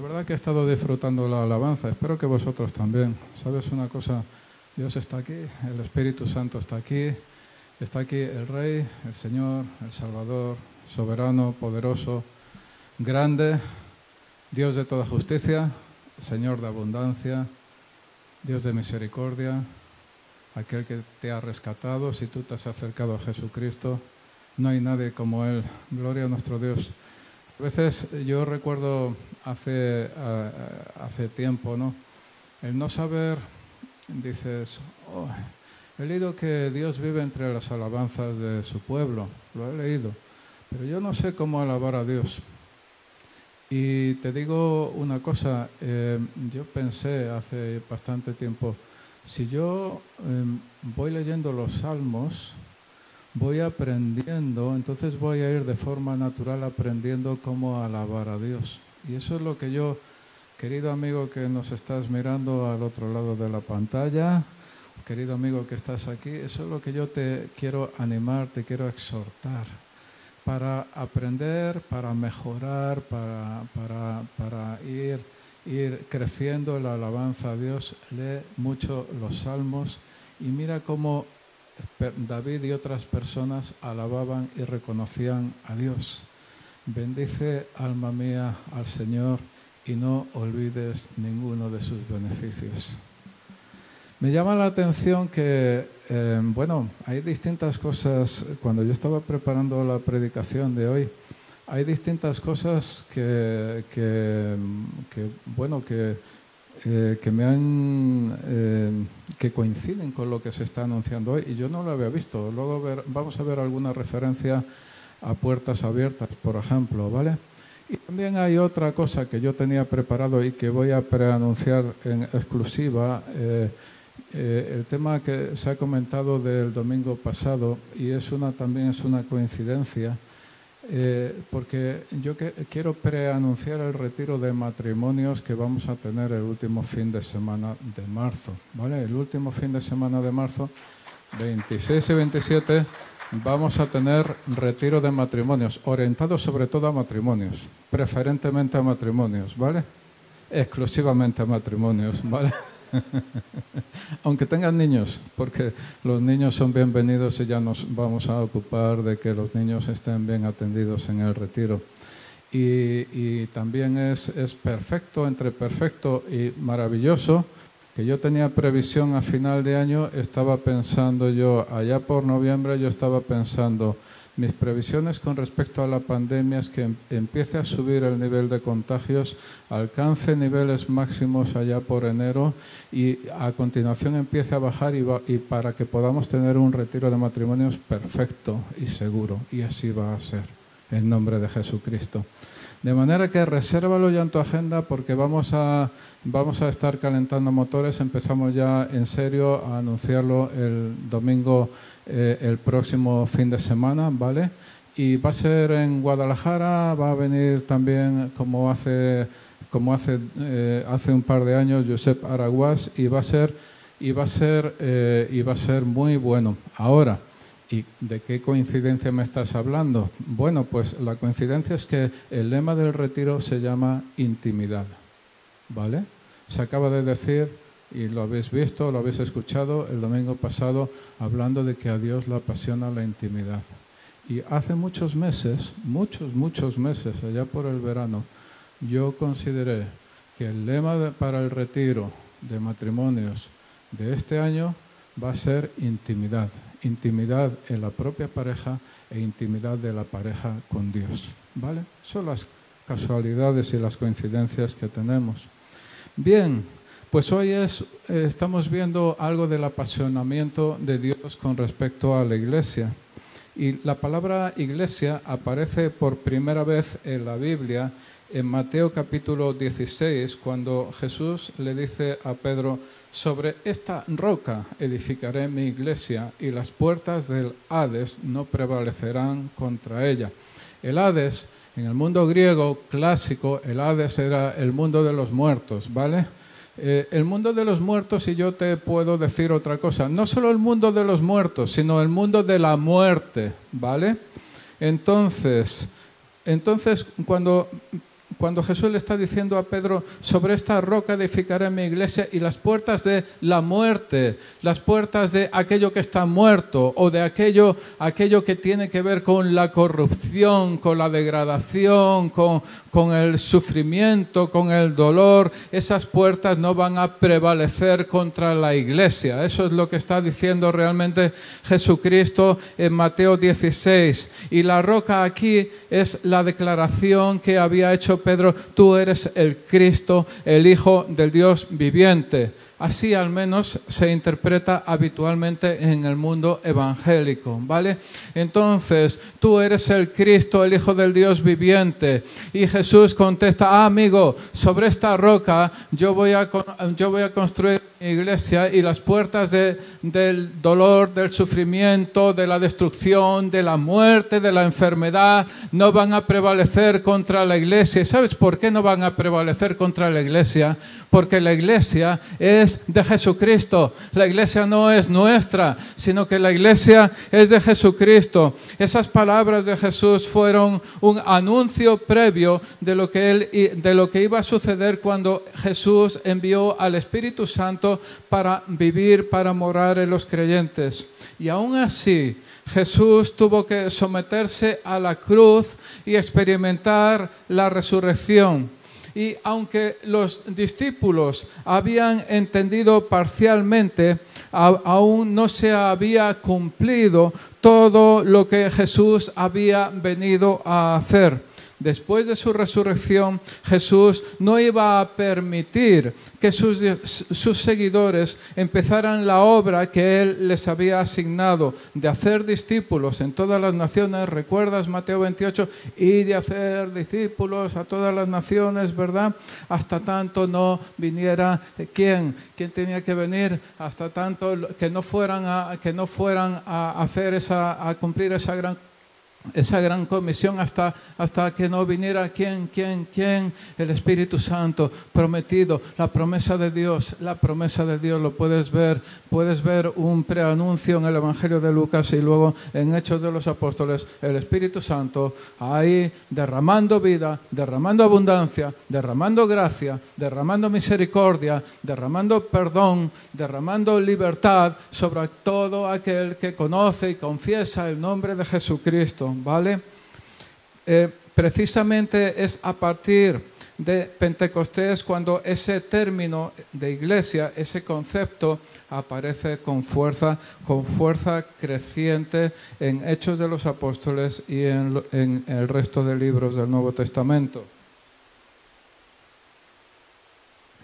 La verdad que he estado disfrutando la alabanza, espero que vosotros también. ¿Sabes una cosa? Dios está aquí, el Espíritu Santo está aquí, está aquí el Rey, el Señor, el Salvador, soberano, poderoso, grande, Dios de toda justicia, Señor de abundancia, Dios de misericordia, aquel que te ha rescatado, si tú te has acercado a Jesucristo, no hay nadie como Él. Gloria a nuestro Dios. A veces yo recuerdo hace, hace tiempo, ¿no? El no saber, dices, oh, he leído que Dios vive entre las alabanzas de su pueblo, lo he leído, pero yo no sé cómo alabar a Dios. Y te digo una cosa, eh, yo pensé hace bastante tiempo, si yo em, voy leyendo los salmos, voy aprendiendo, entonces voy a ir de forma natural aprendiendo cómo alabar a Dios. Y eso es lo que yo, querido amigo que nos estás mirando al otro lado de la pantalla, querido amigo que estás aquí, eso es lo que yo te quiero animar, te quiero exhortar para aprender, para mejorar, para, para, para ir, ir creciendo en la alabanza a Dios. Lee mucho los salmos y mira cómo David y otras personas alababan y reconocían a Dios. Bendice, alma mía, al Señor y no olvides ninguno de sus beneficios. Me llama la atención que, eh, bueno, hay distintas cosas, cuando yo estaba preparando la predicación de hoy, hay distintas cosas que, que, bueno, que, eh, que me han, eh, que coinciden con lo que se está anunciando hoy y yo no lo había visto. Luego vamos a ver alguna referencia a puertas abiertas, por ejemplo, ¿vale? Y también hay otra cosa que yo tenía preparado y que voy a preanunciar en exclusiva. Eh, el tema que se ha comentado del domingo pasado, y es una, también es una coincidencia, eh, porque yo quiero preanunciar el retiro de matrimonios que vamos a tener el último fin de semana de marzo. ¿vale? El último fin de semana de marzo, 26 y 27 vamos a tener retiro de matrimonios, orientados sobre todo a matrimonios, preferentemente a matrimonios, ¿vale? Exclusivamente a matrimonios, ¿vale? Aunque tengan niños, porque los niños son bienvenidos y ya nos vamos a ocupar de que los niños estén bien atendidos en el retiro. Y, también es, es perfecto, entre perfecto y maravilloso, que yo tenía previsión a final de año, estaba pensando yo, allá por noviembre yo estaba pensando, mis previsiones con respecto a la pandemia es que em, empiece a subir el nivel de contagios, alcance niveles máximos allá por enero y a continuación empiece a bajar y, y para que podamos tener un retiro de matrimonios perfecto y seguro. Y así va a ser, en nombre de Jesucristo. De manera que resérvalo ya en tu agenda porque vamos a, vamos a estar calentando motores. Empezamos ya en serio a anunciarlo el domingo, eh, el próximo fin de semana, ¿vale? Y va a ser en Guadalajara, va a venir también como hace, como hace, eh, hace un par de años Josep Araguas y va a ser, y va a ser, eh, y va a ser muy bueno. Ahora, ¿Y de qué coincidencia me estás hablando? Bueno, pues la coincidencia es que el lema del retiro se llama intimidad. ¿Vale? Se acaba de decir, y lo habéis visto, lo habéis escuchado el domingo pasado, hablando de que a Dios le apasiona la intimidad. Y hace muchos meses, muchos, muchos meses, allá por el verano, yo consideré que el lema para el retiro de matrimonios de este año va a ser intimidad intimidad en la propia pareja e intimidad de la pareja con Dios. ¿Vale? Son las casualidades y las coincidencias que tenemos. Bien, pues hoy es, eh, estamos viendo algo del apasionamiento de Dios con respecto a la iglesia. Y la palabra iglesia aparece por primera vez en la Biblia en Mateo capítulo 16, cuando Jesús le dice a Pedro, sobre esta roca edificaré mi iglesia y las puertas del Hades no prevalecerán contra ella. El Hades, en el mundo griego clásico, el Hades era el mundo de los muertos, ¿vale? Eh, el mundo de los muertos, y yo te puedo decir otra cosa, no solo el mundo de los muertos, sino el mundo de la muerte, ¿vale? Entonces, entonces cuando cuando Jesús le está diciendo a Pedro, sobre esta roca edificaré mi iglesia y las puertas de la muerte, las puertas de aquello que está muerto o de aquello, aquello que tiene que ver con la corrupción, con la degradación, con, con el sufrimiento, con el dolor, esas puertas no van a prevalecer contra la iglesia. Eso es lo que está diciendo realmente Jesucristo en Mateo 16. Y la roca aquí es la declaración que había hecho Pedro, tú eres el Cristo, el Hijo del Dios viviente. Así al menos se interpreta habitualmente en el mundo evangélico, ¿vale? Entonces, tú eres el Cristo, el Hijo del Dios viviente. Y Jesús contesta, ah, amigo, sobre esta roca yo voy a, yo voy a construir iglesia y las puertas del dolor, del sufrimiento, de la destrucción, de la muerte, de la enfermedad, no van a prevalecer contra la iglesia. sabes por qué no van a prevalecer contra la iglesia? Porque la iglesia es de Jesucristo. La iglesia no es nuestra, sino que la iglesia es de Jesucristo. Esas palabras de Jesús fueron un anuncio previo de lo que, él, de lo que iba a suceder cuando Jesús envió al Espíritu Santo para vivir, para morar en los creyentes. Y aún así, Jesús tuvo que someterse a la cruz y experimentar la resurrección. Y aunque los discípulos habían entendido parcialmente, aún no se había cumplido todo lo que Jesús había venido a hacer después de su resurrección, Jesús no iba a permitir que sus, seguidores empezaran la obra que Él les había asignado de hacer discípulos en todas las naciones. ¿Recuerdas Mateo 28? Y de hacer discípulos a todas las naciones, ¿verdad? Hasta tanto no viniera quién, quién tenía que venir, hasta tanto que no fueran a, que no fueran a hacer esa, a cumplir esa gran esa gran comisión hasta, hasta que no viniera quién, quién, quién, el Espíritu Santo prometido, la promesa de Dios, la promesa de Dios, lo puedes ver, puedes ver un preanuncio en el Evangelio de Lucas y luego en Hechos de los Apóstoles, el Espíritu Santo ahí derramando vida, derramando abundancia, derramando gracia, derramando misericordia, derramando perdón, derramando libertad sobre todo aquel que conoce y confiesa el nombre de Jesucristo. ¿Vale? Eh, precisamente es a partir de Pentecostés cuando ese término de iglesia, ese concepto, aparece con fuerza, con fuerza creciente en Hechos de los Apóstoles y en, en el resto de libros del Nuevo Testamento.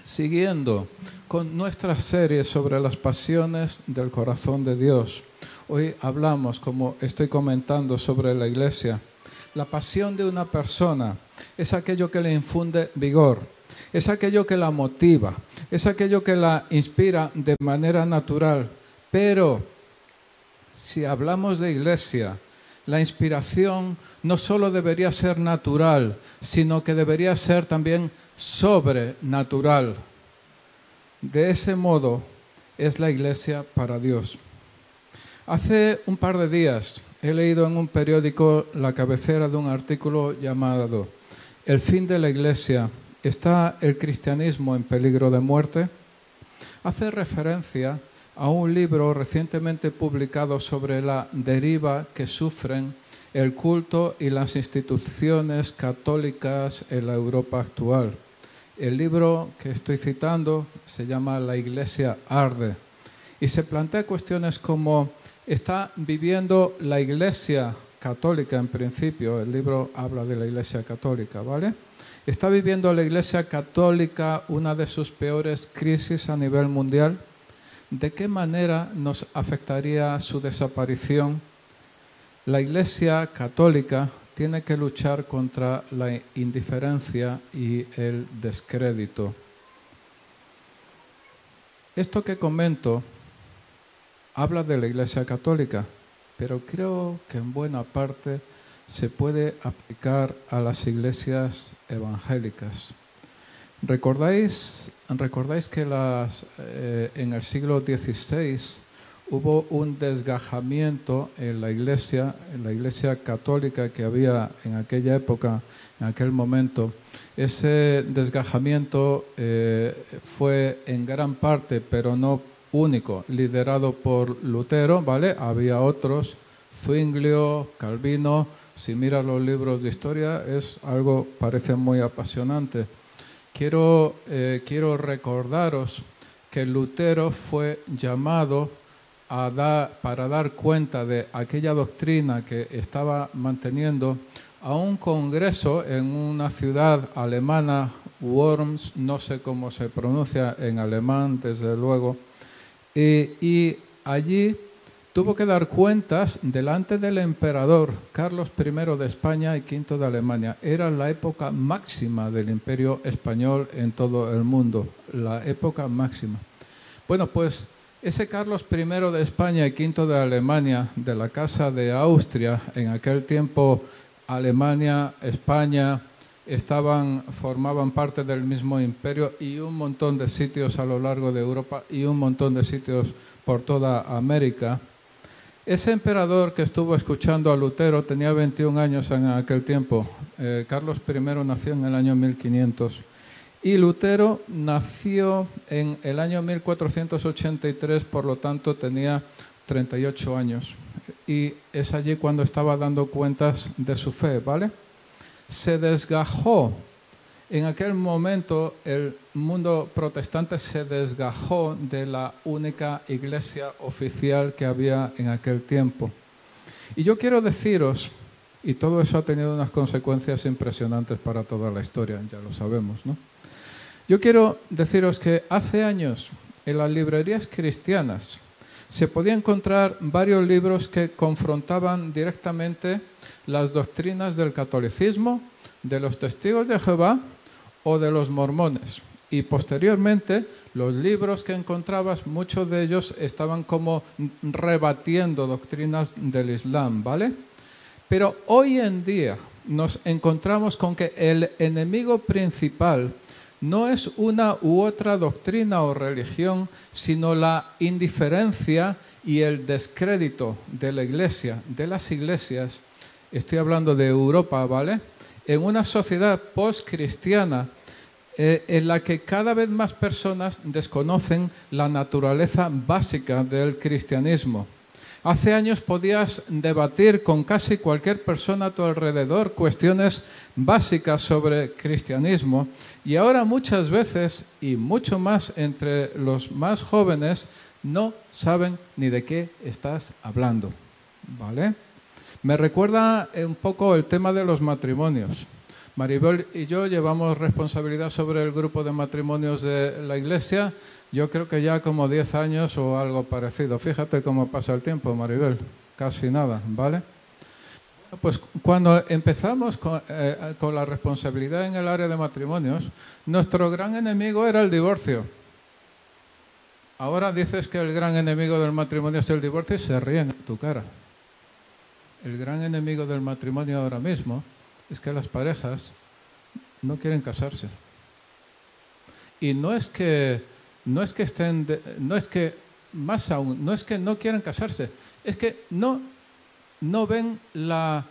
Siguiendo con nuestra serie sobre las pasiones del corazón de Dios. Hoy hablamos, como estoy comentando, sobre la iglesia. La pasión de una persona es aquello que le infunde vigor, es aquello que la motiva, es aquello que la inspira de manera natural. Pero si hablamos de iglesia, la inspiración no solo debería ser natural, sino que debería ser también sobrenatural. De ese modo es la iglesia para Dios. Hace un par de días he leído en un periódico la cabecera de un artículo llamado El fin de la Iglesia. ¿Está el cristianismo en peligro de muerte? Hace referencia a un libro recientemente publicado sobre la deriva que sufren el culto y las instituciones católicas en la Europa actual. El libro que estoy citando se llama La Iglesia arde y se plantea cuestiones como está viviendo la Iglesia católica en principio, el libro habla de la Iglesia católica, ¿vale? ¿Está viviendo la Iglesia católica una de sus peores crisis a nivel mundial? ¿De qué manera nos afectaría su desaparición? La Iglesia católica tiene que luchar contra la indiferencia y el descrédito. Esto que comento habla de la Iglesia Católica, pero creo que en buena parte se puede aplicar a las iglesias evangélicas. ¿Recordáis, recordáis que eh, en el siglo XVI hubo un desgajamiento en la iglesia, en la iglesia católica que había en aquella época, en aquel momento. Ese desgajamiento eh, fue en gran parte, pero no único, liderado por Lutero, ¿vale? Había otros, Zwinglio, Calvino. Si miras los libros de historia, es algo, parece muy apasionante. Quiero, eh, quiero recordaros que Lutero fue llamado para dar cuenta de aquella doctrina que estaba manteniendo a un congreso en una ciudad alemana, Worms, no sé cómo se pronuncia en alemán, desde luego, y, allí tuvo que dar cuentas delante del emperador Carlos I de España y V de Alemania. Era la época máxima del imperio español en todo el mundo, la época máxima. Bueno, pues ese Carlos I de España y V de Alemania, de la Casa de Austria, en aquel tiempo Alemania, España, estaban, formaban parte del mismo imperio y un montón de sitios a lo largo de Europa y un montón de sitios por toda América. Ese emperador que estuvo escuchando a Lutero tenía 21 años en aquel tiempo. Eh, Carlos I nació en el año 1500 y Lutero nació en el año 1483, por lo tanto tenía 38 años. Y es allí cuando estaba dando cuentas de su fe, ¿vale? Se desgajó. En aquel momento el mundo protestante se desgajó de la única iglesia oficial que había en aquel tiempo. Y yo quiero deciros, y todo eso ha tenido unas consecuencias impresionantes para toda la historia, ya lo sabemos, ¿no? Yo quiero deciros que hace años en las librerías cristianas se podían encontrar varios libros que confrontaban directamente las doctrinas del catolicismo, de los testigos de Jehová o de los mormones. Y posteriormente los libros que encontrabas, muchos de ellos estaban como rebatiendo doctrinas del Islam, ¿vale? Pero hoy en día nos encontramos con que el enemigo principal no es una u otra doctrina o religión, sino la indiferencia y el descrédito de la iglesia, de las iglesias, estoy hablando de Europa, ¿vale? En una sociedad post-cristiana eh, en la que cada vez más personas desconocen la naturaleza básica del cristianismo. Hace años podías debatir con casi cualquier persona a tu alrededor cuestiones básicas sobre cristianismo y ahora muchas veces y mucho más entre los más jóvenes no saben ni de qué estás hablando. ¿Vale? Me recuerda un poco el tema de los matrimonios. Maribel y yo llevamos responsabilidad sobre el grupo de matrimonios de la iglesia yo creo que ya como 10 años o algo parecido. Fíjate cómo pasa el tiempo, Maribel. Casi nada, ¿vale? Pues cuando empezamos eh, con, la responsabilidad en el área de matrimonios, nuestro gran enemigo era el divorcio. Ahora dices que el gran enemigo del matrimonio es el divorcio y se ríen en tu cara. El gran enemigo del matrimonio ahora mismo es que las parejas no quieren casarse. Y no es que no es que estén, no es que, más aún, no es que no quieran casarse, es que no, no ven la,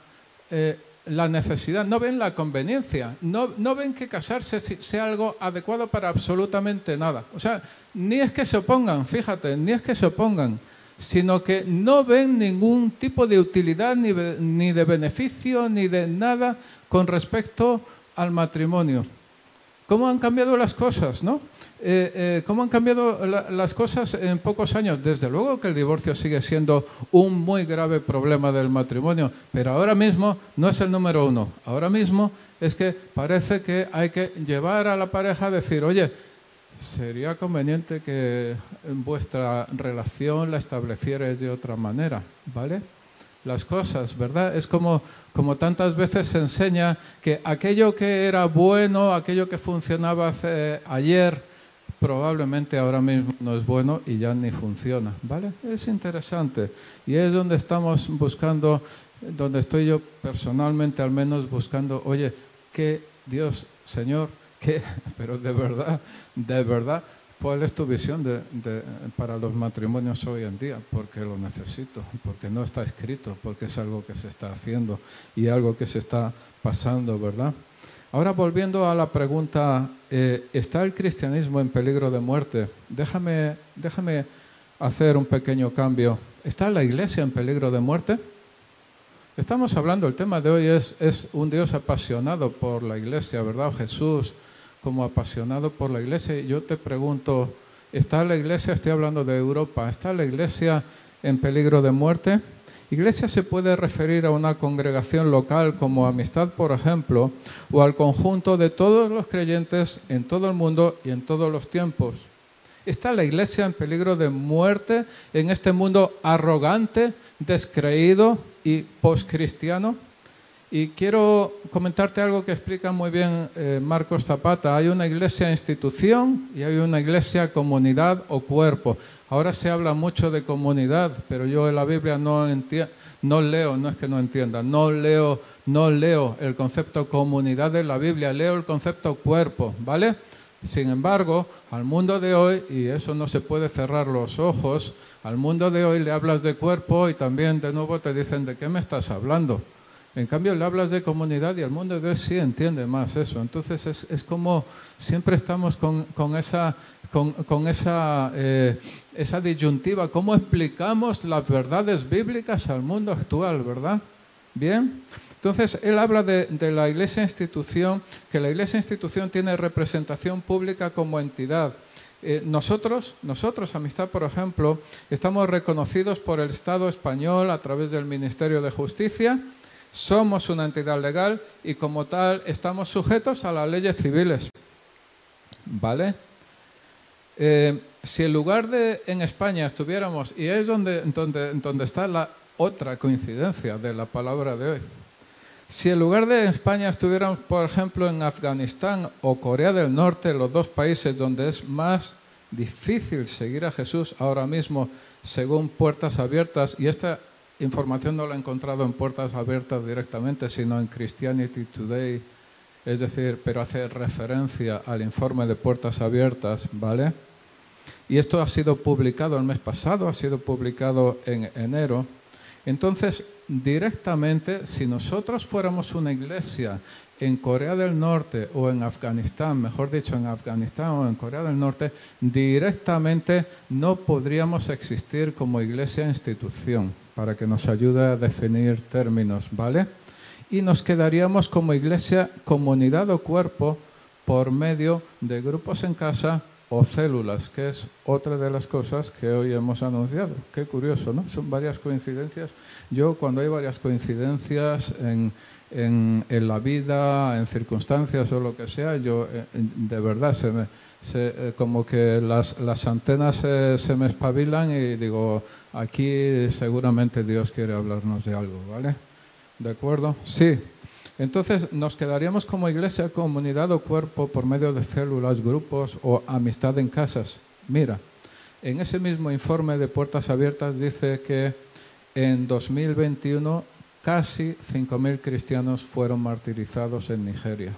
eh, la necesidad, no ven la conveniencia, no, no ven que casarse sea algo adecuado para absolutamente nada. O sea, ni es que se opongan, fíjate, ni es que se opongan, sino que no ven ningún tipo de utilidad, ni, ni de beneficio, ni de nada con respecto al matrimonio. ¿Cómo han cambiado las cosas, no? Eh, eh, ¿Cómo han cambiado las cosas en pocos años? Desde luego que el divorcio sigue siendo un muy grave problema del matrimonio, pero ahora mismo no es el número uno. Ahora mismo es que parece que hay que llevar a la pareja a decir, oye, sería conveniente que vuestra relación la establecierais de otra manera, ¿vale? Las cosas, ¿verdad? Es como, como tantas veces se enseña que aquello que era bueno, aquello que funcionaba ayer, probablemente ahora mismo no es bueno y ya ni funciona, ¿vale? Es interesante y es donde estamos buscando, donde estoy yo personalmente al menos buscando, oye, que Dios, Señor, que, pero de verdad, de verdad, ¿Cuál es tu visión de, para los matrimonios hoy en día? Porque lo necesito, porque no está escrito, porque es algo que se está haciendo y algo que se está pasando, ¿verdad? Ahora volviendo a la pregunta, eh, ¿está el cristianismo en peligro de muerte? Déjame, déjame hacer un pequeño cambio. ¿Está la iglesia en peligro de muerte? Estamos hablando, el tema de hoy es, es un Dios apasionado por la iglesia, ¿verdad? Jesús como apasionado por la iglesia. Yo te pregunto, ¿está la iglesia, estoy hablando de Europa, ¿está la iglesia en peligro de muerte? Iglesia se puede referir a una congregación local como amistad, por ejemplo, o al conjunto de todos los creyentes en todo el mundo y en todos los tiempos. ¿Está la iglesia en peligro de muerte en este mundo arrogante, descreído y postcristiano? Y quiero comentarte algo que explica muy bien eh, Marcos Zapata. Hay una iglesia institución y hay una iglesia comunidad o cuerpo. Ahora se habla mucho de comunidad, pero yo en la Biblia no, no leo, no es que no entienda, no leo, no leo el concepto comunidad de la Biblia, leo el concepto cuerpo, ¿vale? Sin embargo, al mundo de hoy, y eso no se puede cerrar los ojos, al mundo de hoy le hablas de cuerpo y también de nuevo te dicen de qué me estás hablando. En cambio, le hablas de comunidad y el mundo de hoy sí entiende más eso. Entonces, es, como siempre estamos con, esa, con, esa, eh, esa disyuntiva. ¿Cómo explicamos las verdades bíblicas al mundo actual, verdad? Bien. Entonces, él habla de, la iglesia institución, que la iglesia institución tiene representación pública como entidad. Eh, nosotros, nosotros, Amistad, por ejemplo, estamos reconocidos por el Estado español a través del Ministerio de Justicia somos una entidad legal y como tal estamos sujetos a las leyes civiles. ¿Vale? Eh, si en lugar de en España estuviéramos, y es donde, donde, donde está la otra coincidencia de la palabra de hoy, si en lugar de España estuviéramos, por ejemplo, en Afganistán o Corea del Norte, los dos países donde es más difícil seguir a Jesús ahora mismo, según puertas abiertas, y esta información no la he encontrado en puertas abiertas directamente, sino en Christianity Today, es decir, pero hace referencia al informe de puertas abiertas, ¿vale? Y esto ha sido publicado el mes pasado, ha sido publicado en enero. Entonces, directamente, si nosotros fuéramos una iglesia en Corea del Norte o en Afganistán, mejor dicho, en Afganistán o en Corea del Norte, directamente no podríamos existir como iglesia institución para que nos ayude a definir términos, ¿vale? Y nos quedaríamos como iglesia, comunidad o cuerpo por medio de grupos en casa o células, que es otra de las cosas que hoy hemos anunciado. Qué curioso, ¿no? Son varias coincidencias. Yo cuando hay varias coincidencias en, en, en la vida, en circunstancias o lo que sea, yo eh, de verdad se me, eh, como que las, las antenas se me espabilan y digo, aquí seguramente Dios quiere hablarnos de algo, ¿vale? ¿De acuerdo? Sí. Entonces nos quedaríamos como iglesia, comunidad o cuerpo por medio de células, grupos o amistad en casas. Mira, en ese mismo informe de Puertas Abiertas dice que en 2021 casi 5.000 cristianos fueron martirizados en Nigeria.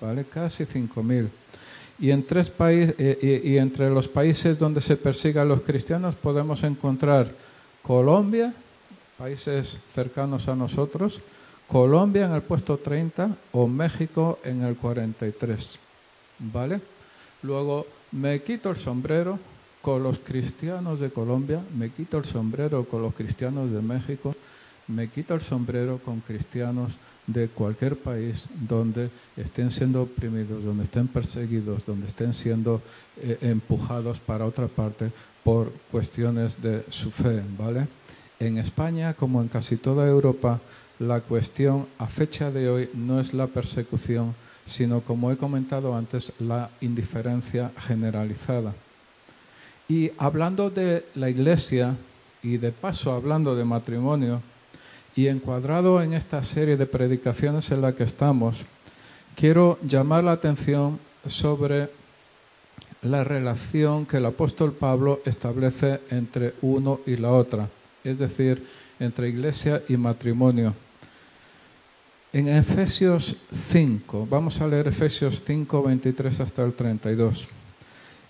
¿Vale? Casi 5.000. Eh, y, entre los países donde se persigue a los cristianos podemos encontrar Colombia, países cercanos a nosotros, Colombia en el puesto 30 o México en el 43. ¿Vale? Luego me quito el sombrero con los cristianos de Colombia, me quito el sombrero con los cristianos de México, me quito el sombrero con cristianos de cualquier país donde estén siendo oprimidos, donde estén perseguidos, donde estén siendo eh, empujados para otra parte por cuestiones de su fe, ¿vale? En España, como en casi toda Europa, la cuestión a fecha de hoy no es la persecución, sino, como he comentado antes, la indiferencia generalizada. Y hablando de la Iglesia, y de paso hablando de matrimonio, y encuadrado en esta serie de predicaciones en la que estamos, quiero llamar la atención sobre la relación que el apóstol Pablo establece entre uno y la otra, es decir, entre iglesia y matrimonio. En Efesios 5, vamos a leer Efesios 5, 23 hasta el 32.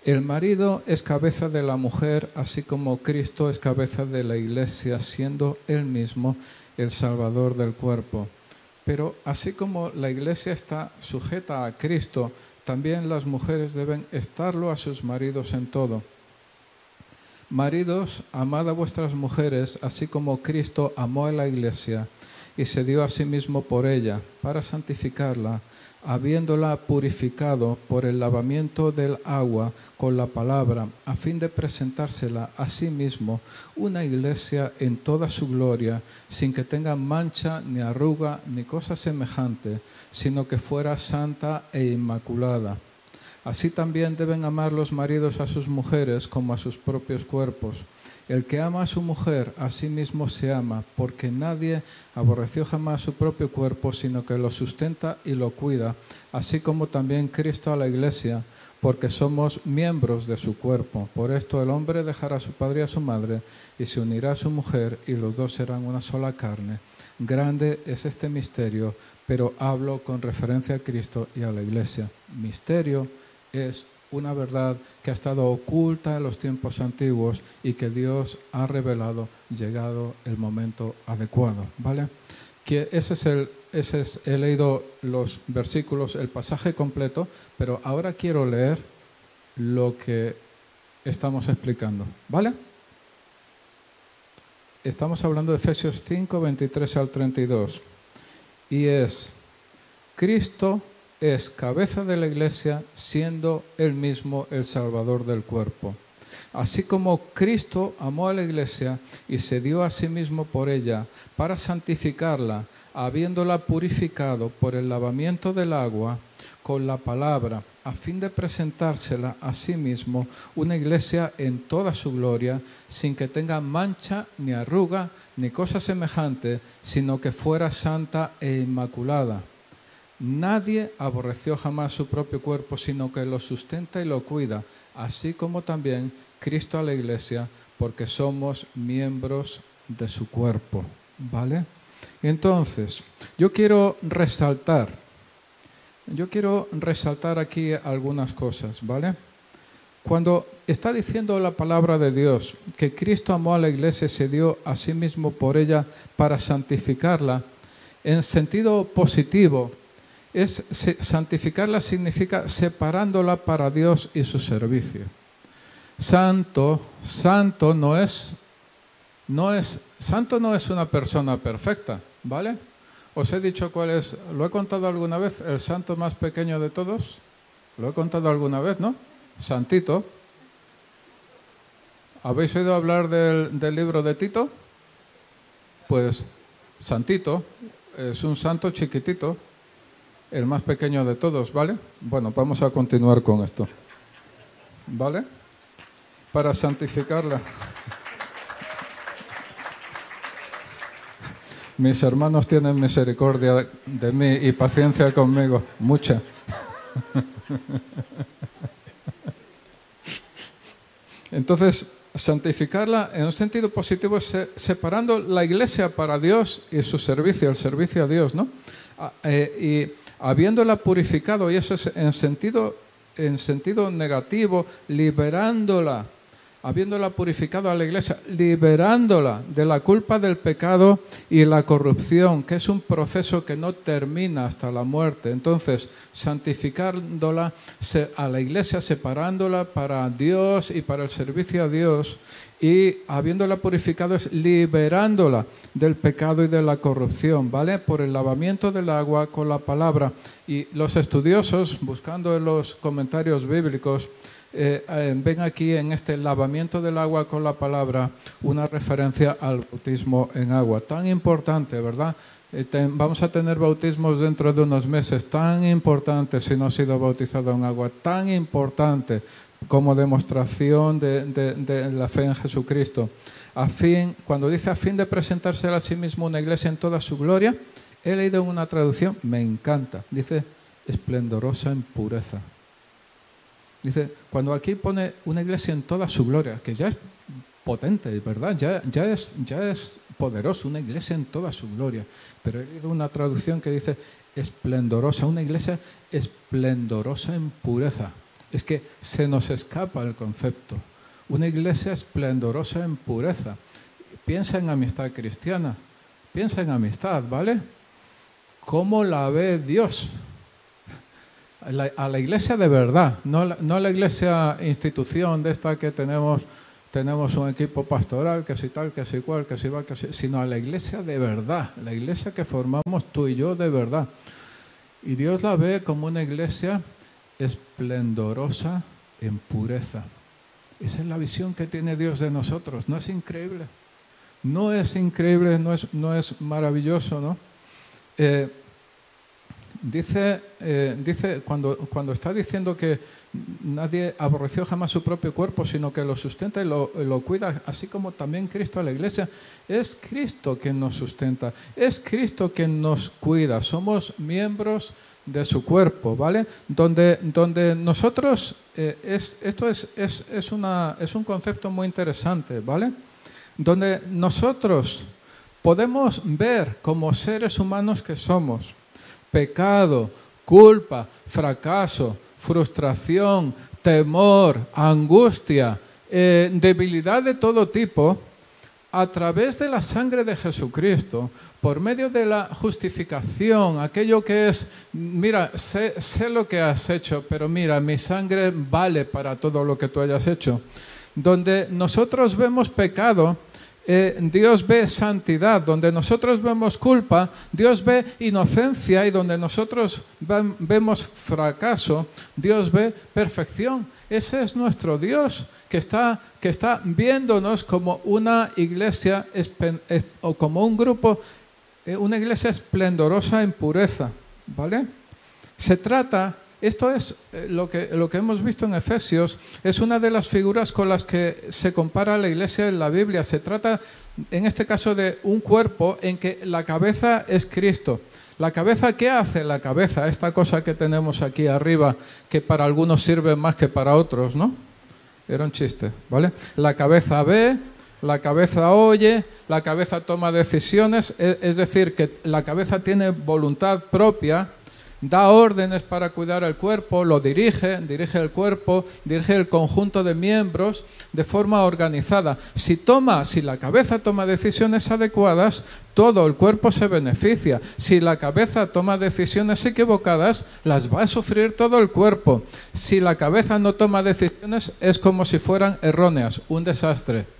El marido es cabeza de la mujer, así como Cristo es cabeza de la iglesia, siendo él mismo el salvador del cuerpo. Pero así como la iglesia está sujeta a Cristo, también las mujeres deben estarlo a sus maridos en todo. Maridos, amad a vuestras mujeres, así como Cristo amó a la iglesia y se dio a sí mismo por ella, para santificarla habiéndola purificado por el lavamiento del agua con la palabra, a fin de presentársela a sí mismo una iglesia en toda su gloria, sin que tenga mancha ni arruga ni cosa semejante, sino que fuera santa e inmaculada. Así también deben amar los maridos a sus mujeres como a sus propios cuerpos. El que ama a su mujer, a sí mismo se ama, porque nadie aborreció jamás su propio cuerpo, sino que lo sustenta y lo cuida, así como también Cristo a la iglesia, porque somos miembros de su cuerpo. Por esto el hombre dejará a su padre y a su madre, y se unirá a su mujer, y los dos serán una sola carne. Grande es este misterio, pero hablo con referencia a Cristo y a la iglesia. Misterio es una verdad que ha estado oculta en los tiempos antiguos y que Dios ha revelado llegado el momento adecuado, ¿vale? Que ese es el ese es, he leído los versículos, el pasaje completo, pero ahora quiero leer lo que estamos explicando, ¿vale? Estamos hablando de Efesios 5, 23 al 32. Y es, Cristo es cabeza de la iglesia siendo él mismo el salvador del cuerpo. Así como Cristo amó a la iglesia y se dio a sí mismo por ella para santificarla, habiéndola purificado por el lavamiento del agua con la palabra, a fin de presentársela a sí mismo una iglesia en toda su gloria, sin que tenga mancha ni arruga ni cosa semejante, sino que fuera santa e inmaculada. Nadie aborreció jamás su propio cuerpo, sino que lo sustenta y lo cuida, así como también Cristo a la iglesia, porque somos miembros de su cuerpo. ¿Vale? Entonces, yo quiero resaltar, yo quiero resaltar aquí algunas cosas, ¿vale? Cuando está diciendo la palabra de Dios que Cristo amó a la iglesia y se dio a sí mismo por ella para santificarla, en sentido positivo, es santificarla significa separándola para Dios y su servicio. Santo, santo no es, no es, santo no es una persona perfecta, ¿vale? Os he dicho cuál es, lo he contado alguna vez, el santo más pequeño de todos. Lo he contado alguna vez, ¿no? Santito. ¿Habéis oído hablar del, del libro de Tito? Pues Santito es un santo chiquitito, el más pequeño de todos, ¿vale? Bueno, vamos a continuar con esto. ¿Vale? Para santificarla. Mis hermanos tienen misericordia de mí y paciencia conmigo, mucha. Entonces, santificarla en un sentido positivo es separando la iglesia para Dios y su servicio, el servicio a Dios, ¿no? Ah, eh, y habiéndola purificado, y eso es en sentido, en sentido negativo, liberándola, habiéndola purificado a la iglesia, liberándola de la culpa del pecado y la corrupción, que es un proceso que no termina hasta la muerte. Entonces, santificándola a la iglesia, separándola para Dios y para el servicio a Dios, y habiéndola purificado es liberándola del pecado y de la corrupción, ¿vale? Por el lavamiento del agua con la palabra. Y los estudiosos, buscando en los comentarios bíblicos, eh, eh, ven aquí en este lavamiento del agua con la palabra una referencia al bautismo en agua. Tan importante, ¿verdad? Eh, vamos a tener bautismos dentro de unos meses, tan importante si no ha sido bautizado en agua, tan importante como demostración de, la fe en Jesucristo. A fin, cuando dice a fin de presentarse a sí mismo una iglesia en toda su gloria, he leído en una traducción, me encanta, dice esplendorosa en pureza. Dice, cuando aquí pone una iglesia en toda su gloria, que ya es potente, ¿verdad? Ya, ya, es, ya es poderoso, una iglesia en toda su gloria. Pero he leído una traducción que dice esplendorosa, una iglesia esplendorosa en pureza Es que se nos escapa el concepto. Una iglesia esplendorosa en pureza. Piensa en amistad cristiana, piensa en amistad, ¿vale? ¿Cómo la ve Dios? A la, iglesia de verdad, no, no a la iglesia institución de esta que tenemos, tenemos un equipo pastoral, que si tal, que si cual, que si va, que si, sino a la iglesia de verdad, la iglesia que formamos tú y yo de verdad. Y Dios la ve como una iglesia esplendorosa en pureza. Esa es la visión que tiene Dios de nosotros. ¿No es increíble? No es increíble, no es, no es maravilloso, ¿no? Eh, dice, eh, dice cuando, cuando está diciendo que nadie aborreció jamás su propio cuerpo, sino que lo sustenta y lo, lo, cuida, así como también Cristo a la iglesia. Es Cristo quien nos sustenta, es Cristo quien nos cuida. Somos miembros de su cuerpo, ¿vale? Donde, donde nosotros, eh, es, esto es, es, es, una, es un concepto muy interesante, ¿vale? Donde nosotros podemos ver como seres humanos que somos pecado, culpa, fracaso, frustración, temor, angustia, eh, debilidad de todo tipo, a través de la sangre de Jesucristo, por medio de la justificación, aquello que es, mira, sé, sé, lo que has hecho, pero mira, mi sangre vale para todo lo que tú hayas hecho. Donde nosotros vemos pecado, eh, Dios ve santidad, donde nosotros vemos culpa, Dios ve inocencia y donde nosotros vemos fracaso, Dios ve perfección. Ese es nuestro Dios que está, que está viéndonos como una iglesia o como un grupo, eh, una iglesia esplendorosa en pureza. ¿Vale? Se trata esto es eh, lo que, lo que hemos visto en Efesios, es una de las figuras con las que se compara la iglesia en la Biblia. Se trata, en este caso, de un cuerpo en que la cabeza es Cristo. La cabeza, ¿qué hace la cabeza? Esta cosa que tenemos aquí arriba, que para algunos sirve más que para otros, ¿no? Era un chiste, ¿vale? La cabeza ve, la cabeza oye, la cabeza toma decisiones, e, es decir, que la cabeza tiene voluntad propia, da órdenes para cuidar el cuerpo, lo dirige, dirige el cuerpo, dirige el conjunto de miembros de forma organizada. Si toma, si la cabeza toma decisiones adecuadas, todo el cuerpo se beneficia. Si la cabeza toma decisiones equivocadas, las va a sufrir todo el cuerpo. Si la cabeza no toma decisiones, es como si fueran erróneas, un desastre.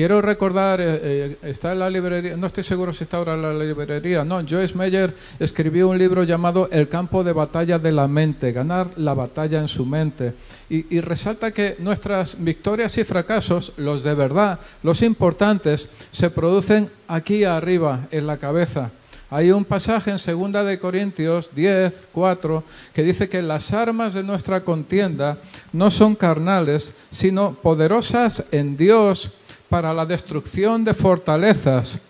Quiero recordar, eh, eh, está en la librería, no estoy seguro si está ahora en la librería, no, Joyce Meyer escribió un libro llamado El campo de batalla de la mente, ganar la batalla en su mente. Y, resalta que nuestras victorias y fracasos, los de verdad, los importantes, se producen aquí arriba, en la cabeza. Hay un pasaje en 2 de Corintios 10, 4, que dice que las armas de nuestra contienda no son carnales, sino poderosas en Dios para la destrucción de fortalezas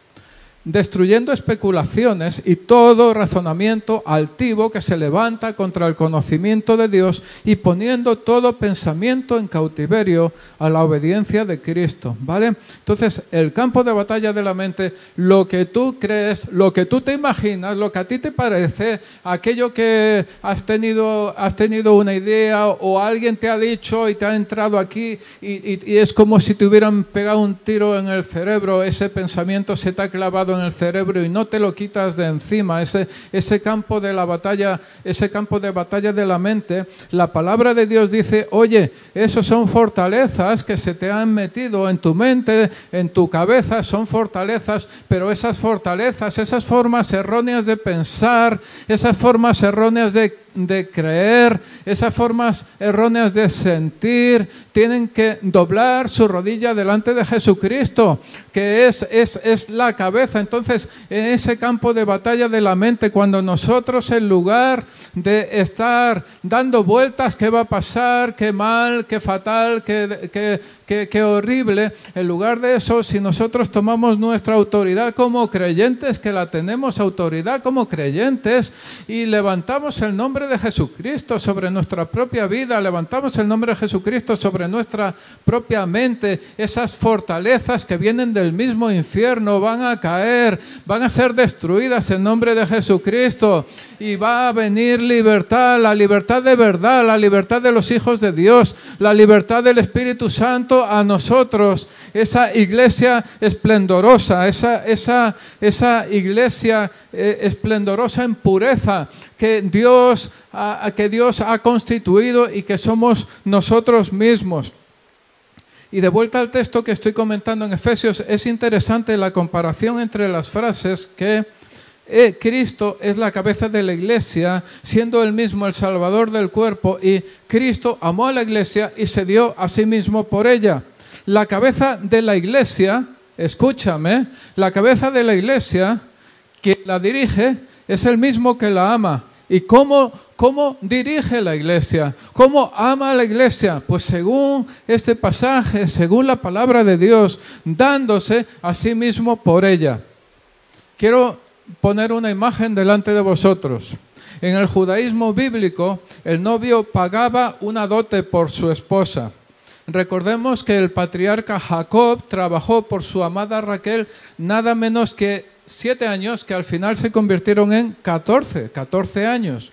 destruyendo especulaciones y todo razonamiento altivo que se levanta contra el conocimiento de Dios y poniendo todo pensamiento en cautiverio a la obediencia de Cristo, ¿vale? Entonces, el campo de batalla de la mente, lo que tú crees, lo que tú te imaginas, lo que a ti te parece, aquello que has tenido, has tenido una idea o alguien te ha dicho y te ha entrado aquí y, es como si te hubieran pegado un tiro en el cerebro, ese pensamiento se te clavado el cerebro y no te lo quitas de encima, ese, ese campo de la batalla, ese campo de batalla de la mente, la palabra de Dios dice, oye, esos son fortalezas que se te han metido en tu mente, en tu cabeza, son fortalezas, pero esas fortalezas, esas formas erróneas de pensar, esas formas erróneas de de creer, esas formas erróneas de sentir, tienen que doblar su rodilla delante de Jesucristo, que es, es, es, la cabeza. Entonces, en ese campo de batalla de la mente, cuando nosotros en lugar de estar dando vueltas, qué va a pasar, qué mal, qué fatal, qué, qué, qué, horrible. En lugar de eso, si nosotros tomamos nuestra autoridad como creyentes, que la tenemos autoridad como creyentes, y levantamos el nombre de Jesucristo sobre nuestra propia vida, levantamos el nombre de Jesucristo sobre nuestra propia mente, esas fortalezas que vienen del mismo infierno van a caer, van a ser destruidas en nombre de Jesucristo y va a venir libertad, la libertad de verdad, la libertad de los hijos de Dios, la libertad del Espíritu Santo a nosotros, esa iglesia esplendorosa, esa, esa, esa iglesia eh, esplendorosa en pureza que Dios, que Dios ha constituido y que somos nosotros mismos. Y de vuelta al texto que estoy comentando en Efesios, es interesante la comparación entre las frases que eh, Cristo es la cabeza de la iglesia, siendo él mismo el salvador del cuerpo, y Cristo amó a la iglesia y se dio a sí mismo por ella. La cabeza de la iglesia, escúchame, la cabeza de la iglesia que la dirige es el mismo que la ama. ¿Y cómo, cómo dirige la iglesia? ¿Cómo ama a la iglesia? Pues según este pasaje, según la palabra de Dios, dándose a sí mismo por ella. Quiero poner una imagen delante de vosotros. En el judaísmo bíblico, el novio pagaba una dote por su esposa. Recordemos que el patriarca Jacob trabajó por su amada Raquel nada menos que siete años, que al final se convirtieron en catorce, catorce años.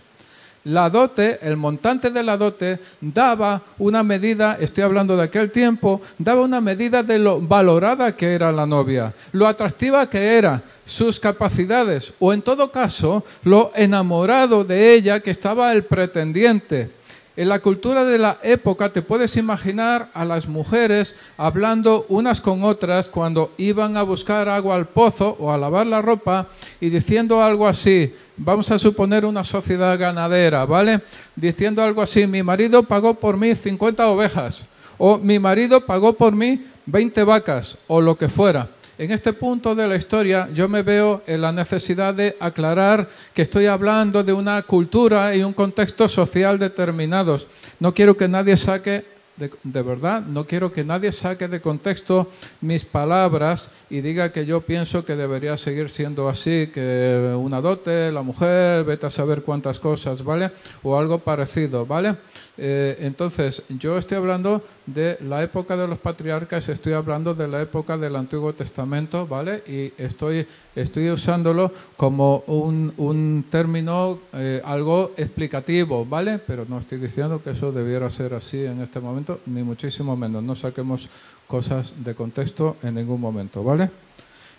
La dote, el montante de la dote, daba una medida, estoy hablando de aquel tiempo, daba una medida de lo valorada que era la novia, lo atractiva que era, sus capacidades, o en todo caso, lo enamorado de ella que estaba el pretendiente. En la cultura de la época te puedes imaginar a las mujeres hablando unas con otras cuando iban a buscar agua al pozo o a lavar la ropa y diciendo algo así, vamos a suponer una sociedad ganadera, ¿vale? Diciendo algo así, mi marido pagó por mí 50 ovejas o mi marido pagó por mí 20 vacas o lo que fuera. En este punto de la historia yo me veo en la necesidad de aclarar que estoy hablando de una cultura y un contexto social determinados. No quiero que nadie saque de, verdad, no quiero que nadie saque de contexto mis palabras y diga que yo pienso que debería seguir siendo así, que una dote, la mujer, vete a saber cuántas cosas, ¿vale? O algo parecido, ¿vale? Eh, entonces, yo estoy hablando de la época de los patriarcas, estoy hablando de la época del Antiguo Testamento, ¿vale? Y estoy, estoy usándolo como un, un término eh, algo explicativo, ¿vale? Pero no estoy diciendo que eso debiera ser así en este momento, ni muchísimo menos. No saquemos cosas de contexto en ningún momento, ¿vale?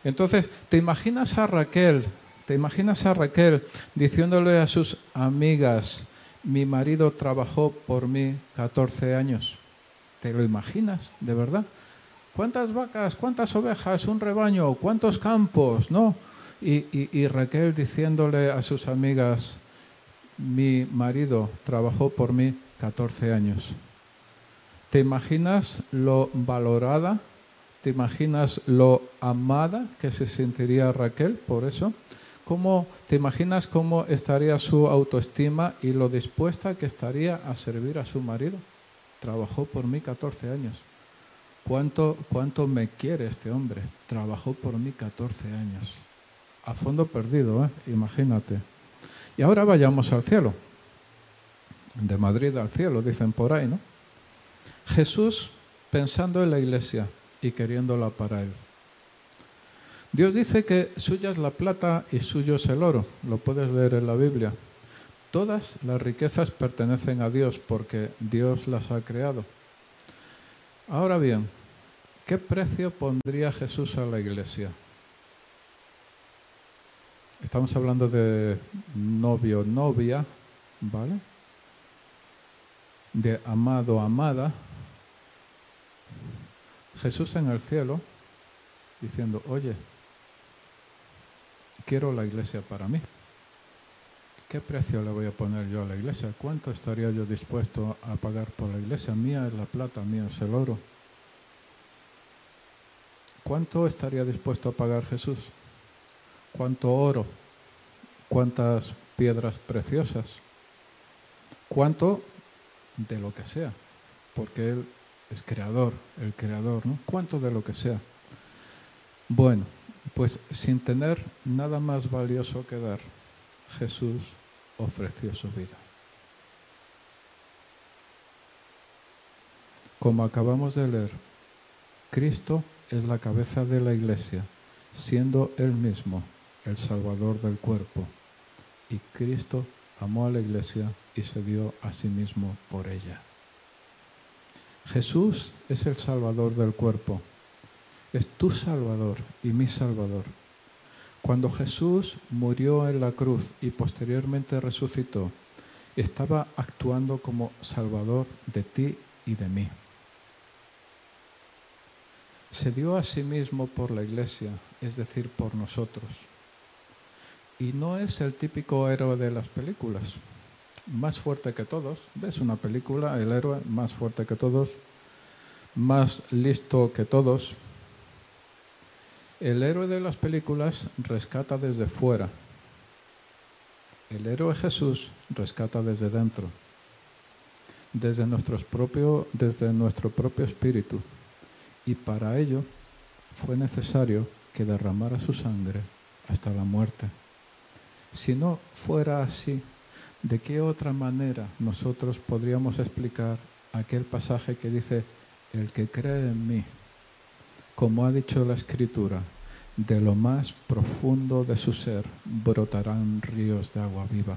Entonces, ¿te imaginas a Raquel? ¿Te imaginas a Raquel diciéndole a sus amigas, mi marido trabajó por mí 14 años. ¿Te lo imaginas, de verdad? ¿Cuántas vacas, cuántas ovejas, un rebaño, cuántos campos? ¿No? Y, Raquel diciéndole a sus amigas, mi marido trabajó por mí 14 años. ¿Te imaginas lo valorada? ¿Te imaginas lo amada que se sentiría Raquel por eso? ¿Cómo te imaginas cómo estaría su autoestima y lo dispuesta que estaría a servir a su marido? Trabajó por mí 14 años. ¿Cuánto, cuánto me quiere este hombre? Trabajó por mí 14 años. A fondo perdido, ¿eh? imagínate. Y ahora vayamos al cielo. De Madrid al cielo, dicen por ahí, ¿no? Jesús pensando en la iglesia y queriéndola para él. Dios dice que suya es la plata y suyo es el oro. Lo puedes leer en la Biblia. Todas las riquezas pertenecen a Dios porque Dios las ha creado. Ahora bien, ¿qué precio pondría Jesús a la iglesia? Estamos hablando de novio, novia, ¿vale? De amado, amada. Jesús en el cielo diciendo, oye, quiero la iglesia para mí. ¿Qué precio le voy a poner yo a la iglesia? ¿Cuánto estaría yo dispuesto a pagar por la iglesia? Mía es la plata, mía es el oro. ¿Cuánto estaría dispuesto a pagar Jesús? ¿Cuánto oro? ¿Cuántas piedras preciosas? ¿Cuánto de lo que sea? Porque Él es creador, el creador, ¿no? ¿Cuánto de lo que sea? Bueno, pues sin tener nada más valioso que dar, Jesús ofreció su vida. Como acabamos de leer, Cristo es la cabeza de la iglesia, siendo Él mismo el Salvador del cuerpo. Y Cristo amó a la iglesia y se dio a sí mismo por ella. Jesús es el Salvador del cuerpo. Es tu Salvador y mi Salvador. Cuando Jesús murió en la cruz y posteriormente resucitó, estaba actuando como Salvador de ti y de mí. Se dio a sí mismo por la iglesia, es decir, por nosotros. Y no es el típico héroe de las películas, más fuerte que todos. ¿Ves una película? El héroe más fuerte que todos, más listo que todos. El héroe de las películas rescata desde fuera. El héroe Jesús rescata desde dentro, desde, propio, desde nuestro propio espíritu. Y para ello fue necesario que derramara su sangre hasta la muerte. Si no fuera así, ¿de qué otra manera nosotros podríamos explicar aquel pasaje que dice, el que cree en mí, como ha dicho la Escritura, de lo más profundo de su ser brotarán ríos de agua viva?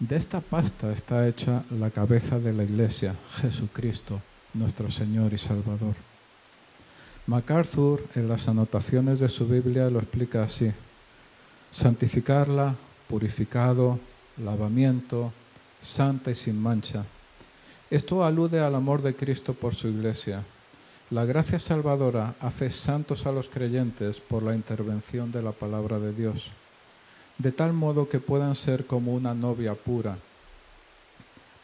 De esta pasta está hecha la cabeza de la Iglesia, Jesucristo, nuestro Señor y Salvador. MacArthur en las anotaciones de su Biblia lo explica así. Santificarla, purificado, lavamiento, santa y sin mancha. Esto alude al amor de Cristo por su iglesia. La gracia salvadora hace santos a los creyentes por la intervención de la palabra de Dios, de tal modo que puedan ser como una novia pura.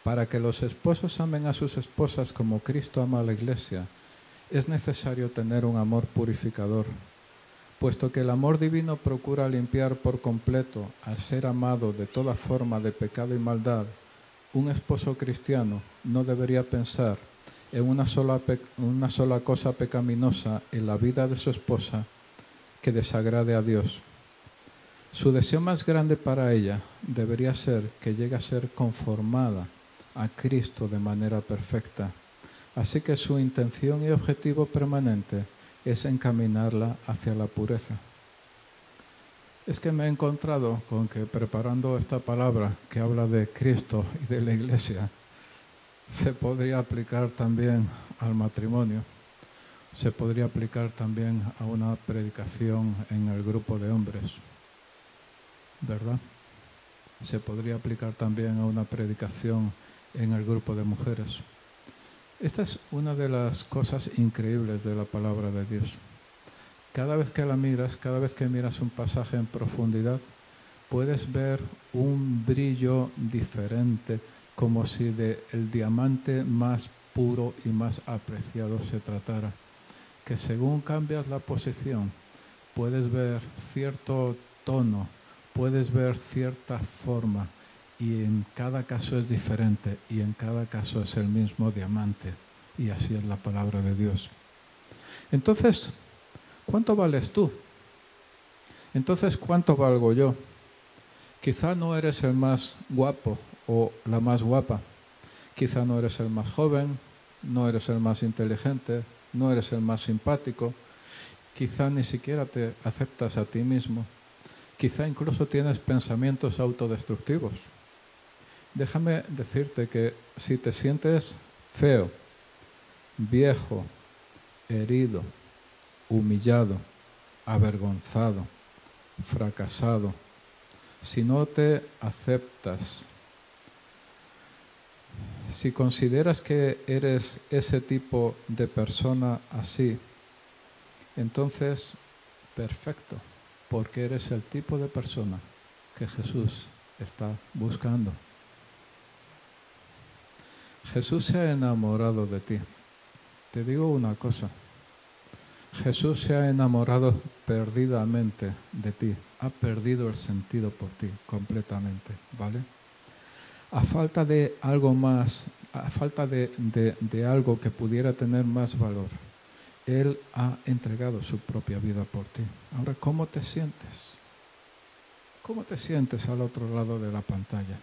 Para que los esposos amen a sus esposas como Cristo ama a la iglesia, es necesario tener un amor purificador puesto que el amor divino procura limpiar por completo al ser amado de toda forma de pecado y maldad, un esposo cristiano no debería pensar en una sola, una sola cosa pecaminosa en la vida de su esposa que desagrade a Dios. Su deseo más grande para ella debería ser que llegue a ser conformada a Cristo de manera perfecta. Así que su intención y objetivo permanente es encaminarla hacia la pureza. Es que me he encontrado con que preparando esta palabra que habla de Cristo y de la iglesia, se podría aplicar también al matrimonio, se podría aplicar también a una predicación en el grupo de hombres, ¿verdad? Se podría aplicar también a una predicación en el grupo de mujeres. Esta es una de las cosas increíbles de la palabra de Dios. Cada vez que la miras, cada vez que miras un pasaje en profundidad, puedes ver un brillo diferente, como si de el diamante más puro y más apreciado se tratara. Que según cambias la posición, puedes ver cierto tono, puedes ver cierta forma, y en cada caso es diferente y en cada caso es el mismo diamante y así es la palabra de Dios. Entonces, ¿cuánto vales tú? Entonces, ¿cuánto valgo yo? Quizá no eres el más guapo o la más guapa. Quizá no eres el más joven, no eres el más inteligente, no eres el más simpático. Quizá ni siquiera te aceptas a ti mismo. Quizá incluso tienes pensamientos autodestructivos déjame decirte que si te sientes feo, viejo, herido, humillado, avergonzado, fracasado, si no te aceptas, si consideras que eres ese tipo de persona así, entonces, perfecto, porque eres el tipo de persona que Jesús está buscando. Jesús se ha enamorado de ti. Te digo una cosa. Jesús se ha enamorado perdidamente de ti. Ha perdido el sentido por ti completamente, ¿vale? A falta de algo más, a falta de, algo que pudiera tener más valor, Él ha entregado su propia vida por ti. Ahora, ¿cómo te sientes? ¿Cómo te sientes al otro lado de la pantalla?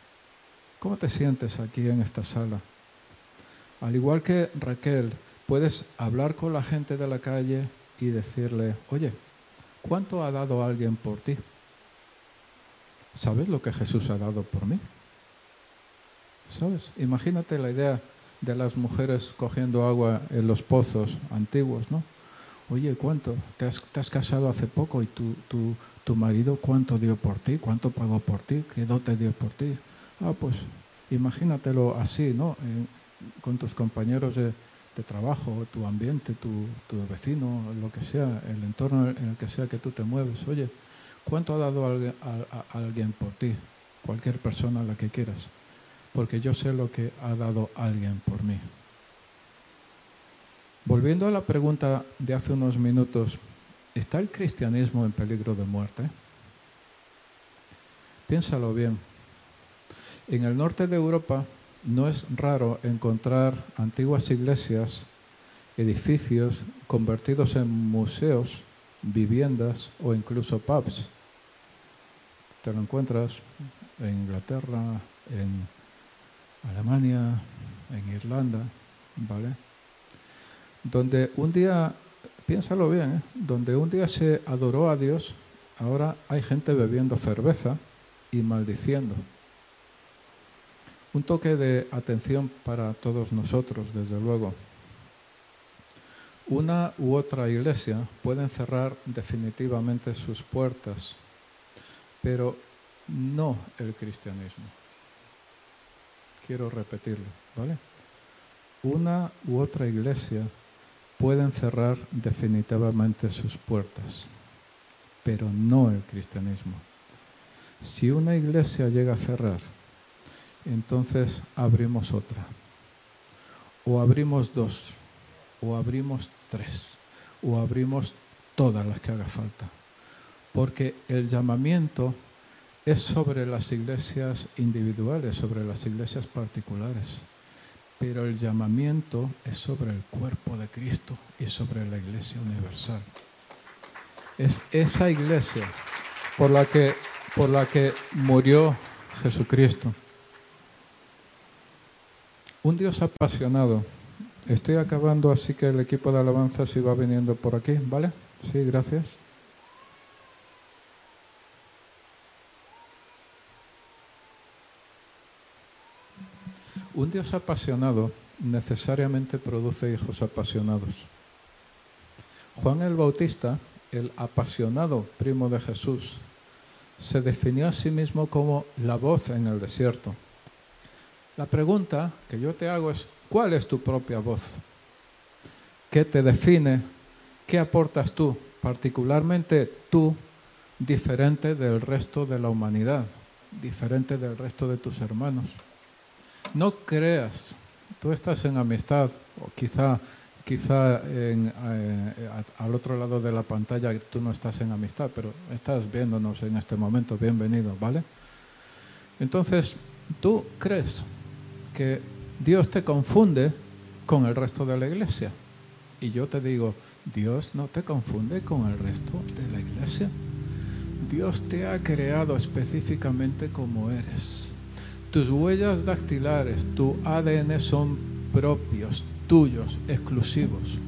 ¿Cómo te sientes aquí en esta sala? Al igual que Raquel, puedes hablar con la gente de la calle y decirle, oye, ¿cuánto ha dado alguien por ti? ¿Sabes lo que Jesús ha dado por mí? ¿Sabes? Imagínate la idea de las mujeres cogiendo agua en los pozos antiguos, ¿no? Oye, ¿cuánto? ¿Te has, casado hace poco y tu, tu, tu, marido cuánto dio por ti? ¿Cuánto pagó por ti? ¿Qué dote dio por ti? Ah, pues imagínatelo así, ¿no? con tus compañeros de, trabajo, tu ambiente, tu, vecino, lo que sea, el entorno en el que sea que tú te mueves. Oye, ¿cuánto ha dado alguien, a alguien por ti? Cualquier persona, la que quieras porque yo sé lo que ha dado alguien por mí. Volviendo a la pregunta de hace unos minutos, ¿está el cristianismo en peligro de muerte? Piénsalo bien. En el norte de Europa no es raro encontrar antiguas iglesias, edificios convertidos en museos, viviendas o incluso pubs. Te lo encuentras en Inglaterra, en Alemania, en Irlanda, ¿vale? Donde un día, piénsalo bien, ¿eh? donde un día se adoró a Dios, ahora hay gente bebiendo cerveza y maldiciendo. Un toque de atención para todos nosotros, desde luego. Una u otra iglesia pueden cerrar definitivamente sus puertas, pero no el cristianismo quiero repetirlo, ¿vale? Una u otra iglesia pueden cerrar definitivamente sus puertas, pero no el cristianismo. Si una iglesia llega a cerrar, entonces abrimos otra, o abrimos dos, o abrimos tres, o abrimos todas las que haga falta, porque el llamamiento es sobre las iglesias individuales, sobre las iglesias particulares, pero el llamamiento es sobre el cuerpo de Cristo y sobre la iglesia universal. Es esa iglesia por la que, por la que murió Jesucristo. Un Dios apasionado. Estoy acabando, así que el equipo de alabanza se va viniendo por aquí, ¿vale? Sí, gracias. Un Dios apasionado necesariamente produce hijos apasionados. Juan el Bautista, el apasionado primo de Jesús, se definió a sí mismo como la voz en el desierto. La pregunta que yo te hago es, ¿cuál es tu propia voz? ¿Qué te define? ¿Qué aportas tú, particularmente tú, diferente del resto de la humanidad, diferente del resto de tus hermanos? No creas, tú estás en amistad, o quizá, quizá eh, al otro lado de la pantalla tú no estás en amistad, pero estás viéndonos en este momento, bienvenido, ¿vale? Entonces, tú crees que Dios te confunde con el resto de la iglesia. Y yo te digo, Dios no te confunde con el resto de la iglesia. Dios te ha creado específicamente como eres. Tus huellas dactilares, tu ADN son propios, tuyos, exclusivos.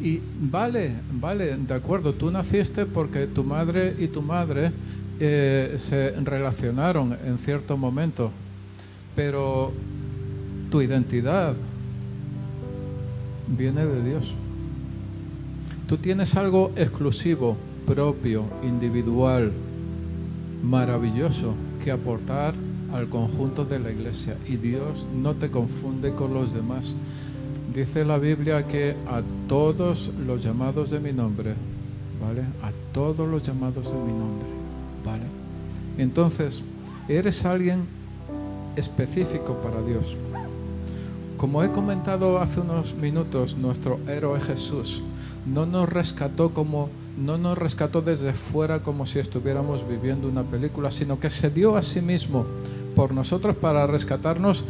Y vale, vale, de acuerdo, tú naciste porque tu madre y tu madre eh, se relacionaron en cierto momento, pero tu identidad viene de Dios. Tú tienes algo exclusivo, propio, individual, maravilloso que aportar al conjunto de la iglesia y Dios no te confunde con los demás. Dice la Biblia que a todos los llamados de mi nombre, ¿vale? A todos los llamados de mi nombre, ¿vale? Entonces, eres alguien específico para Dios. Como he comentado hace unos minutos, nuestro héroe Jesús no nos rescató como no nos rescató desde fuera como si estuviéramos viviendo una película, sino que se dio a sí mismo por nosotros para rescatarnos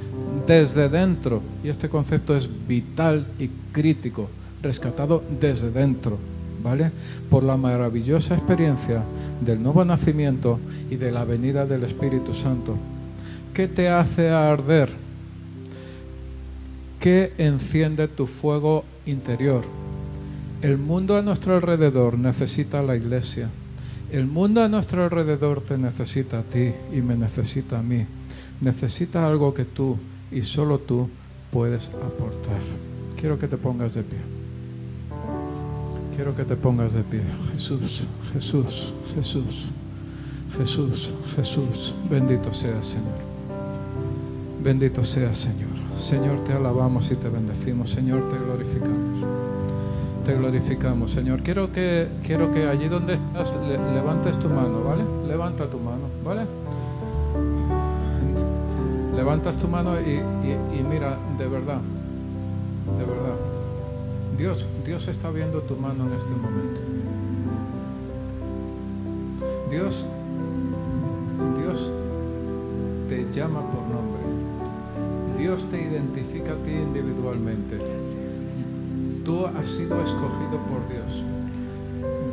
desde dentro. Y este concepto es vital y crítico, rescatado desde dentro, ¿vale? Por la maravillosa experiencia del nuevo nacimiento y de la venida del Espíritu Santo. ¿Qué te hace arder? ¿Qué enciende tu fuego interior? El mundo a nuestro alrededor necesita la iglesia. El mundo a nuestro alrededor te necesita a ti y me necesita a mí. Necesita algo que tú y solo tú puedes aportar. Quiero que te pongas de pie. Quiero que te pongas de pie. Jesús, Jesús, Jesús, Jesús, Jesús. Bendito sea Señor. Bendito sea Señor. Señor, te alabamos y te bendecimos. Señor, te glorificamos. Te glorificamos, Señor. Quiero que, quiero que allí donde estás levantes tu mano, ¿vale? Levanta tu mano, ¿vale? Levantas tu mano y, y mira, de verdad, de verdad. Dios, Dios está viendo tu mano en este momento. Dios, Dios te llama por nombre. Dios te identifica a ti individualmente. Tú has sido escogido por Dios.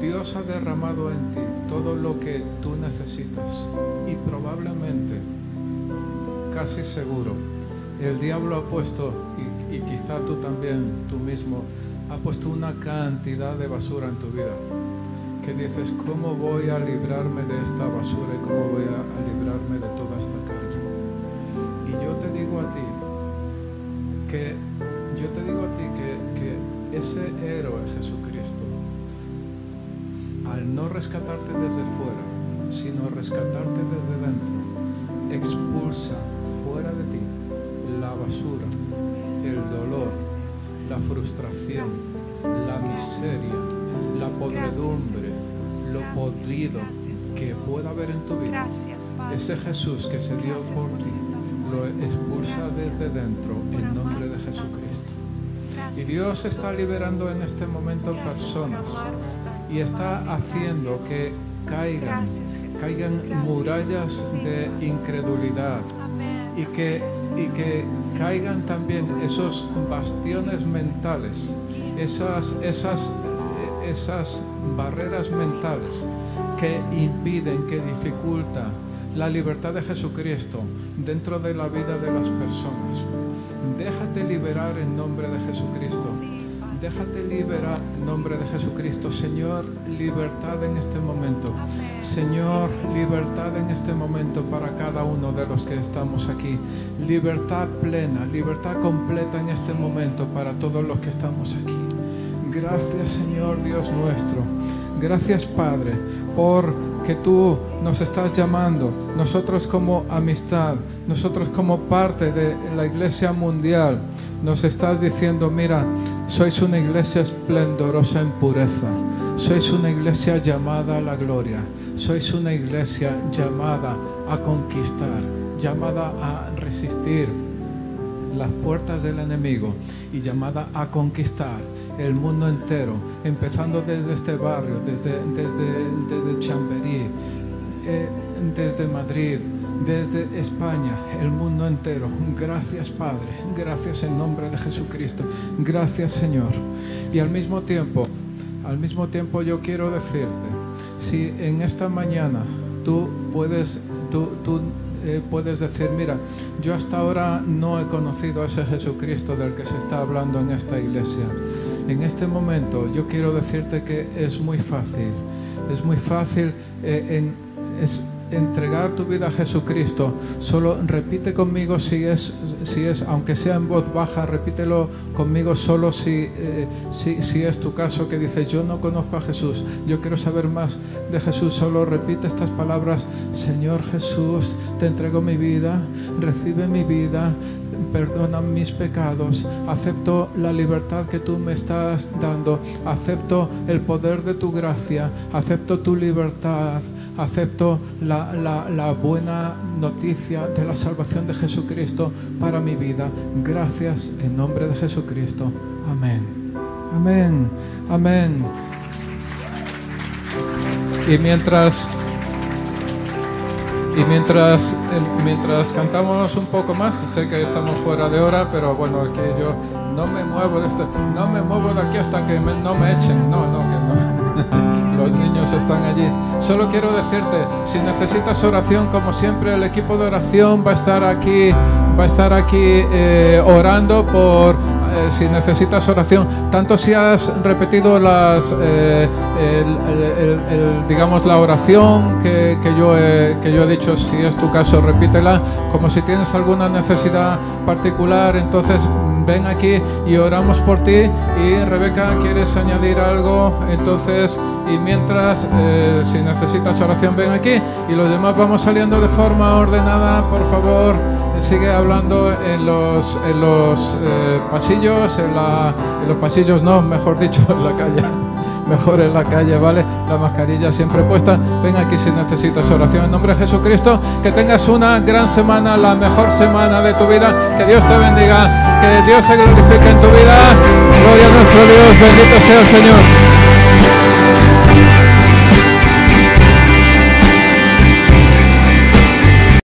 Dios ha derramado en ti todo lo que tú necesitas y probablemente, casi seguro, el diablo ha puesto, y, quizá tú también, tú mismo, ha puesto una cantidad de basura en tu vida. Que dices, ¿cómo voy a librarme de esta basura y cómo voy a, librarme de toda esta carga? Y yo te digo a ti que, ese héroe Jesucristo, al no rescatarte desde fuera, sino rescatarte desde dentro, expulsa fuera de ti la basura, el dolor, la frustración, la miseria, la podredumbre, lo podrido que pueda haber en tu vida. Ese Jesús que se dio por ti, lo expulsa desde dentro en nombre de Jesucristo. Y Dios está liberando en este momento personas y está haciendo que caigan, caigan murallas de incredulidad, y que, y que caigan también esos bastiones mentales, esas, esas, esas barreras mentales que impiden, que dificultan la libertad de Jesucristo dentro de la vida de las personas. Déjate liberar en nombre de Jesucristo. Déjate liberar en nombre de Jesucristo. Señor, libertad en este momento. Señor, libertad en este momento para cada uno de los que estamos aquí. Libertad plena, libertad completa en este momento para todos los que estamos aquí. Gracias Señor Dios nuestro. Gracias Padre por que tú nos estás llamando, nosotros como amistad, nosotros como parte de la iglesia mundial, nos estás diciendo, mira, sois una iglesia esplendorosa en pureza, sois una iglesia llamada a la gloria, sois una iglesia llamada a conquistar, llamada a resistir las puertas del enemigo y llamada a conquistar el mundo entero, empezando desde este barrio, desde, desde, desde Chamberí, eh, desde Madrid, desde España, el mundo entero. Gracias Padre, gracias en nombre de Jesucristo, gracias Señor. Y al mismo tiempo, al mismo tiempo yo quiero decirte, si en esta mañana tú puedes, tú, eh, puedes decir, mira, yo hasta ahora no he conocido a ese Jesucristo del que se está hablando en esta iglesia. En este momento yo quiero decirte que es muy fácil, es muy fácil eh, en, entregar tu vida a Jesucristo, solo repite conmigo si es, si es, aunque sea en voz baja, repítelo conmigo solo si, eh, si, si, es tu caso que dices, yo no conozco a Jesús, yo quiero saber más de Jesús, solo repite estas palabras, Señor Jesús, te entrego mi vida, recibe mi vida, perdona mis pecados, acepto la libertad que tú me estás dando, acepto el poder de tu gracia, acepto tu libertad, acepto la, la, buena noticia de la salvación de Jesucristo para mi vida. Gracias en nombre de Jesucristo. Amén. Amén. Amén. Y mientras y mientras, mientras cantamos un poco más, sé que estamos fuera de hora, pero bueno, que yo no me muevo de esto, no me muevo de aquí hasta que no me echen. No, no, que no. Los niños están allí. Solo quiero decirte, si necesitas oración, como siempre, el equipo de oración va a estar aquí, va a estar aquí eh, orando por eh, si necesitas oración, tanto si has repetido las, eh, digamos, la oración que, yo he, que yo he dicho, si es tu caso, repítela, como si tienes alguna necesidad particular, entonces ven aquí y oramos por ti. Y Rebeca, ¿quieres añadir algo? Entonces, y mientras, eh, si necesitas oración, ven aquí. Y los demás vamos saliendo de forma ordenada, por favor. Sigue hablando en los, en los eh, pasillos, en, la, en los pasillos no, mejor dicho, en la calle mejor en la calle, ¿vale? La mascarilla siempre puesta. Ven aquí si necesitas oración. En nombre de Jesucristo, que tengas una gran semana, la mejor semana de tu vida. Que Dios te bendiga, que Dios se glorifique en tu vida. Gloria a nuestro Dios, bendito sea el Señor.